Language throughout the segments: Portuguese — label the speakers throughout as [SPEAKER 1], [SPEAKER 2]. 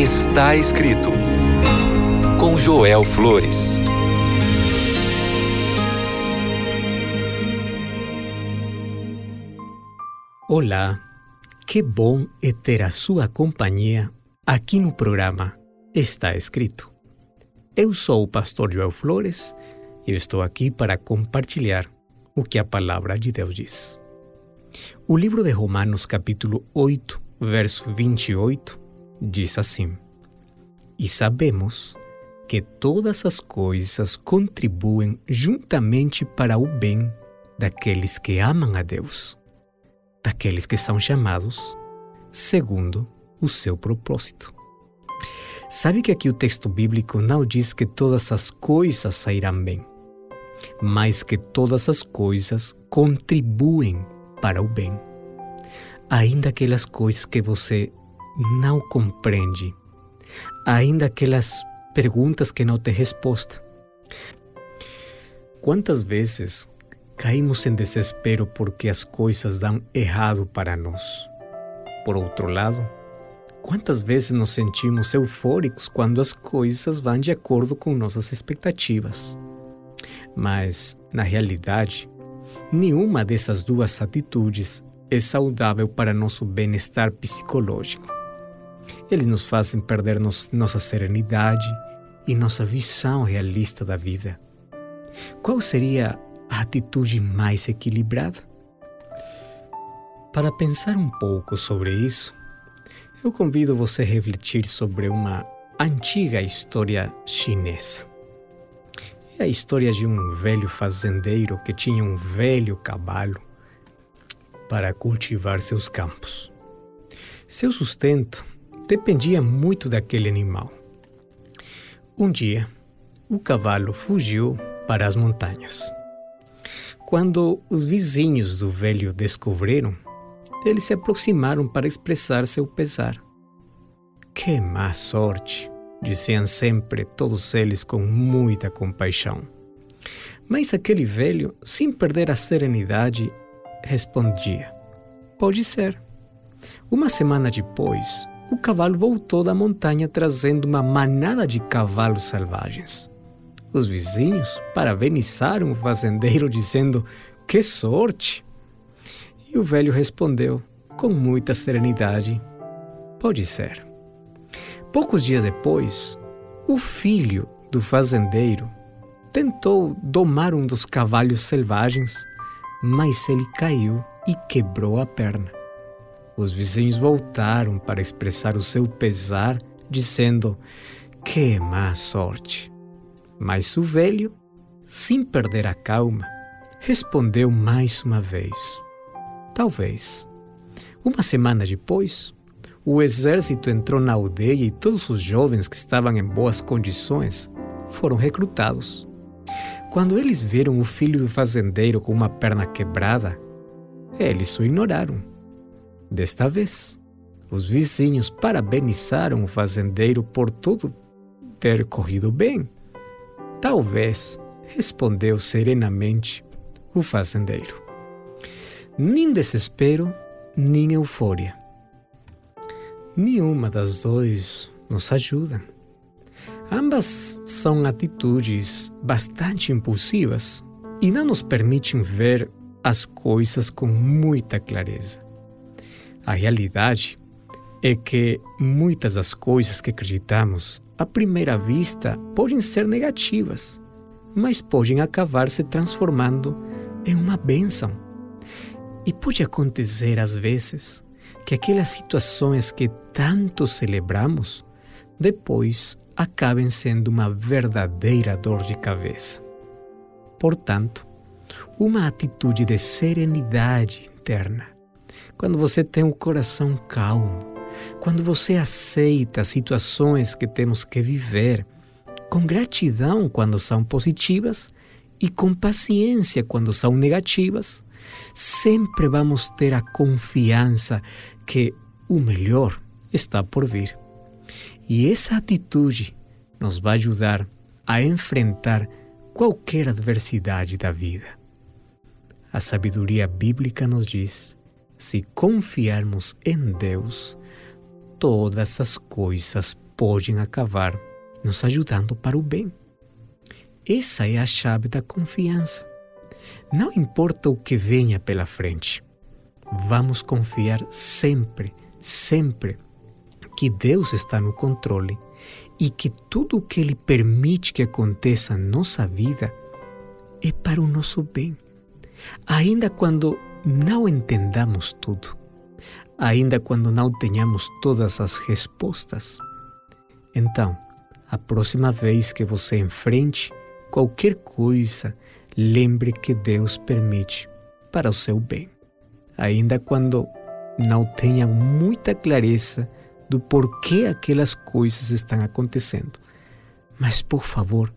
[SPEAKER 1] Está escrito com Joel Flores.
[SPEAKER 2] Olá, que bom é ter a sua companhia aqui no programa Está Escrito. Eu sou o pastor Joel Flores e estou aqui para compartilhar o que a palavra de Deus diz. O livro de Romanos, capítulo 8, verso 28, diz assim: E sabemos que todas as coisas contribuem juntamente para o bem daqueles que amam a Deus, daqueles que são chamados segundo o seu propósito. Sabe que aqui o texto bíblico não diz que todas as coisas sairão bem, mas que todas as coisas contribuem para o bem. Ainda aquelas coisas que você não compreende, ainda aquelas perguntas que não têm resposta. Quantas vezes caímos em desespero porque as coisas dão errado para nós? Por outro lado, quantas vezes nos sentimos eufóricos quando as coisas vão de acordo com nossas expectativas? Mas, na realidade, nenhuma dessas duas atitudes é saudável para nosso bem-estar psicológico. Eles nos fazem perder nos, nossa serenidade e nossa visão realista da vida. Qual seria a atitude mais equilibrada? Para pensar um pouco sobre isso, eu convido você a refletir sobre uma antiga história chinesa. É a história de um velho fazendeiro que tinha um velho cavalo para cultivar seus campos. Seu sustento dependia muito daquele animal. Um dia, o cavalo fugiu para as montanhas. Quando os vizinhos do velho descobriram, eles se aproximaram para expressar seu pesar. Que má sorte! diziam sempre todos eles com muita compaixão. Mas aquele velho, sem perder a serenidade, respondia: Pode ser. Uma semana depois, o cavalo voltou da montanha trazendo uma manada de cavalos selvagens. Os vizinhos parabenizaram o fazendeiro, dizendo: Que sorte! E o velho respondeu, com muita serenidade: Pode ser. Poucos dias depois, o filho do fazendeiro tentou domar um dos cavalos selvagens, mas ele caiu e quebrou a perna. Os vizinhos voltaram para expressar o seu pesar, dizendo: Que má sorte! Mas o velho, sem perder a calma, respondeu mais uma vez: Talvez. Uma semana depois, o exército entrou na aldeia e todos os jovens que estavam em boas condições foram recrutados. Quando eles viram o filho do fazendeiro com uma perna quebrada, eles o ignoraram Desta vez, os vizinhos parabenizaram o fazendeiro por tudo ter corrido bem. Talvez, respondeu serenamente o fazendeiro. Nem desespero, nem euforia. Nenhuma das duas nos ajuda. Ambas são atitudes bastante impulsivas e não nos permitem ver as coisas com muita clareza. A realidade é que muitas das coisas que acreditamos à primeira vista podem ser negativas, mas podem acabar se transformando em uma bênção. E pode acontecer às vezes que aquelas situações que tanto celebramos depois acabem sendo uma verdadeira dor de cabeça. Portanto, uma atitude de serenidade interna quando você tem o coração calmo, quando você aceita as situações que temos que viver, com gratidão quando são positivas e com paciência quando são negativas, sempre vamos ter a confiança que o melhor está por vir. E essa atitude nos vai ajudar a enfrentar qualquer adversidade da vida. A sabedoria bíblica nos diz se confiarmos em Deus, todas as coisas podem acabar nos ajudando para o bem. Essa é a chave da confiança. Não importa o que venha pela frente, vamos confiar sempre, sempre que Deus está no controle e que tudo o que Ele permite que aconteça na nossa vida é para o nosso bem. Ainda quando não entendamos tudo, ainda quando não tenhamos todas as respostas. Então, a próxima vez que você enfrente qualquer coisa, lembre que Deus permite para o seu bem. Ainda quando não tenha muita clareza do porquê aquelas coisas estão acontecendo. Mas, por favor,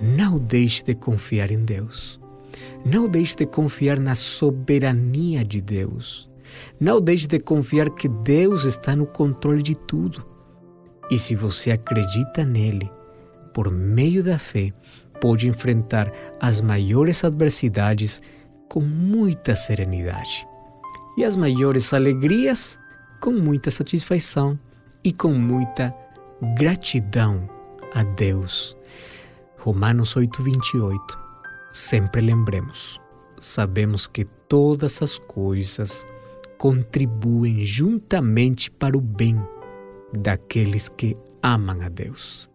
[SPEAKER 2] não deixe de confiar em Deus. Não deixe de confiar na soberania de Deus. Não deixe de confiar que Deus está no controle de tudo. E se você acredita nele, por meio da fé, pode enfrentar as maiores adversidades com muita serenidade e as maiores alegrias com muita satisfação e com muita gratidão a Deus. Romanos 8, 28. Sempre lembremos, sabemos que todas as coisas contribuem juntamente para o bem daqueles que amam a Deus,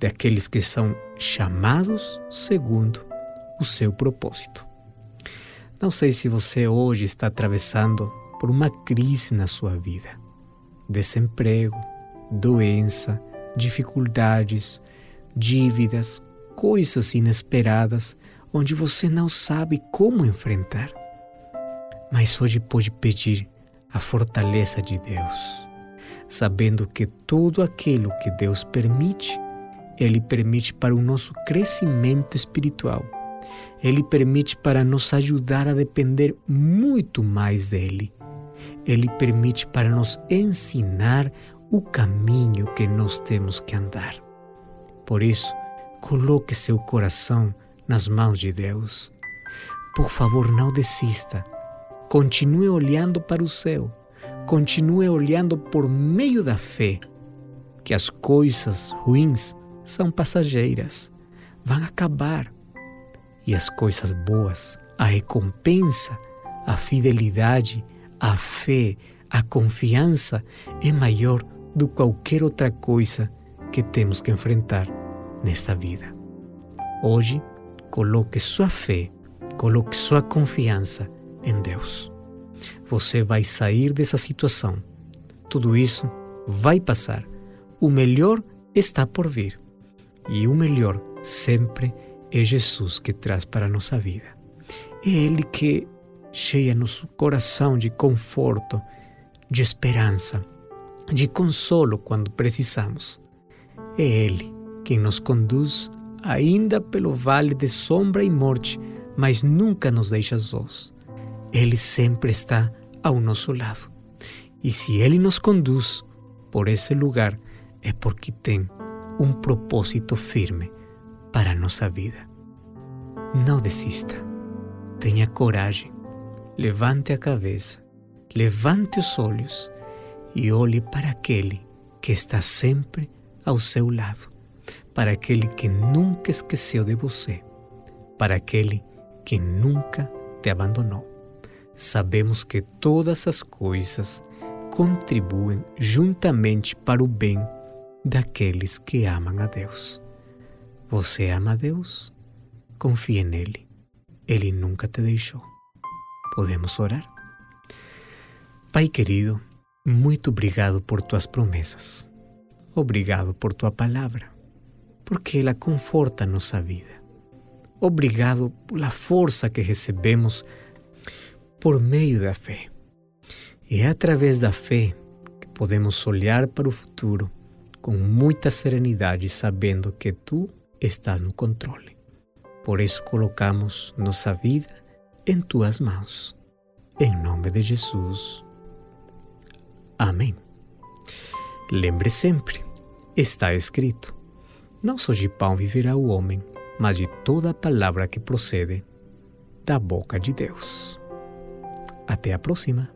[SPEAKER 2] daqueles que são chamados segundo o seu propósito. Não sei se você hoje está atravessando por uma crise na sua vida. Desemprego, doença, dificuldades, dívidas, coisas inesperadas onde você não sabe como enfrentar. Mas hoje pode pedir a fortaleza de Deus, sabendo que tudo aquilo que Deus permite, Ele permite para o nosso crescimento espiritual. Ele permite para nos ajudar a depender muito mais dele. Ele permite para nos ensinar o caminho que nós temos que andar. Por isso, coloque seu coração nas mãos de Deus. Por favor, não desista. Continue olhando para o céu. Continue olhando por meio da fé que as coisas ruins são passageiras, vão acabar. E as coisas boas, a recompensa, a fidelidade, a fé, a confiança é maior do que qualquer outra coisa que temos que enfrentar nesta vida. Hoje, coloque sua fé, coloque sua confiança em Deus. Você vai sair dessa situação. Tudo isso vai passar. O melhor está por vir. E o melhor sempre é Jesus que traz para a nossa vida. É Ele que cheia nosso coração de conforto, de esperança, de consolo quando precisamos. É Ele quem nos conduz ainda pelo vale de sombra e morte, mas nunca nos deixa sós. Ele sempre está ao nosso lado. E se Ele nos conduz por esse lugar, é porque tem um propósito firme para a nossa vida. Não desista. Tenha coragem. Levante a cabeça. Levante os olhos e olhe para aquele que está sempre ao seu lado para aquele que nunca esqueceu de você, para aquele que nunca te abandonou. Sabemos que todas as coisas contribuem juntamente para o bem daqueles que amam a Deus. Você ama a Deus? Confie nele. Ele nunca te deixou. Podemos orar? Pai querido, muito obrigado por tuas promessas. Obrigado por tua palavra porque ela conforta nossa vida. Obrigado pela força que recebemos por meio da fé. E é através da fé que podemos olhar para o futuro com muita serenidade, sabendo que tu estás no controle. Por isso colocamos nossa vida em tuas mãos. Em nome de Jesus. Amém. Lembre sempre, está escrito não só de pão viverá o homem, mas de toda palavra que procede da boca de Deus. Até a próxima!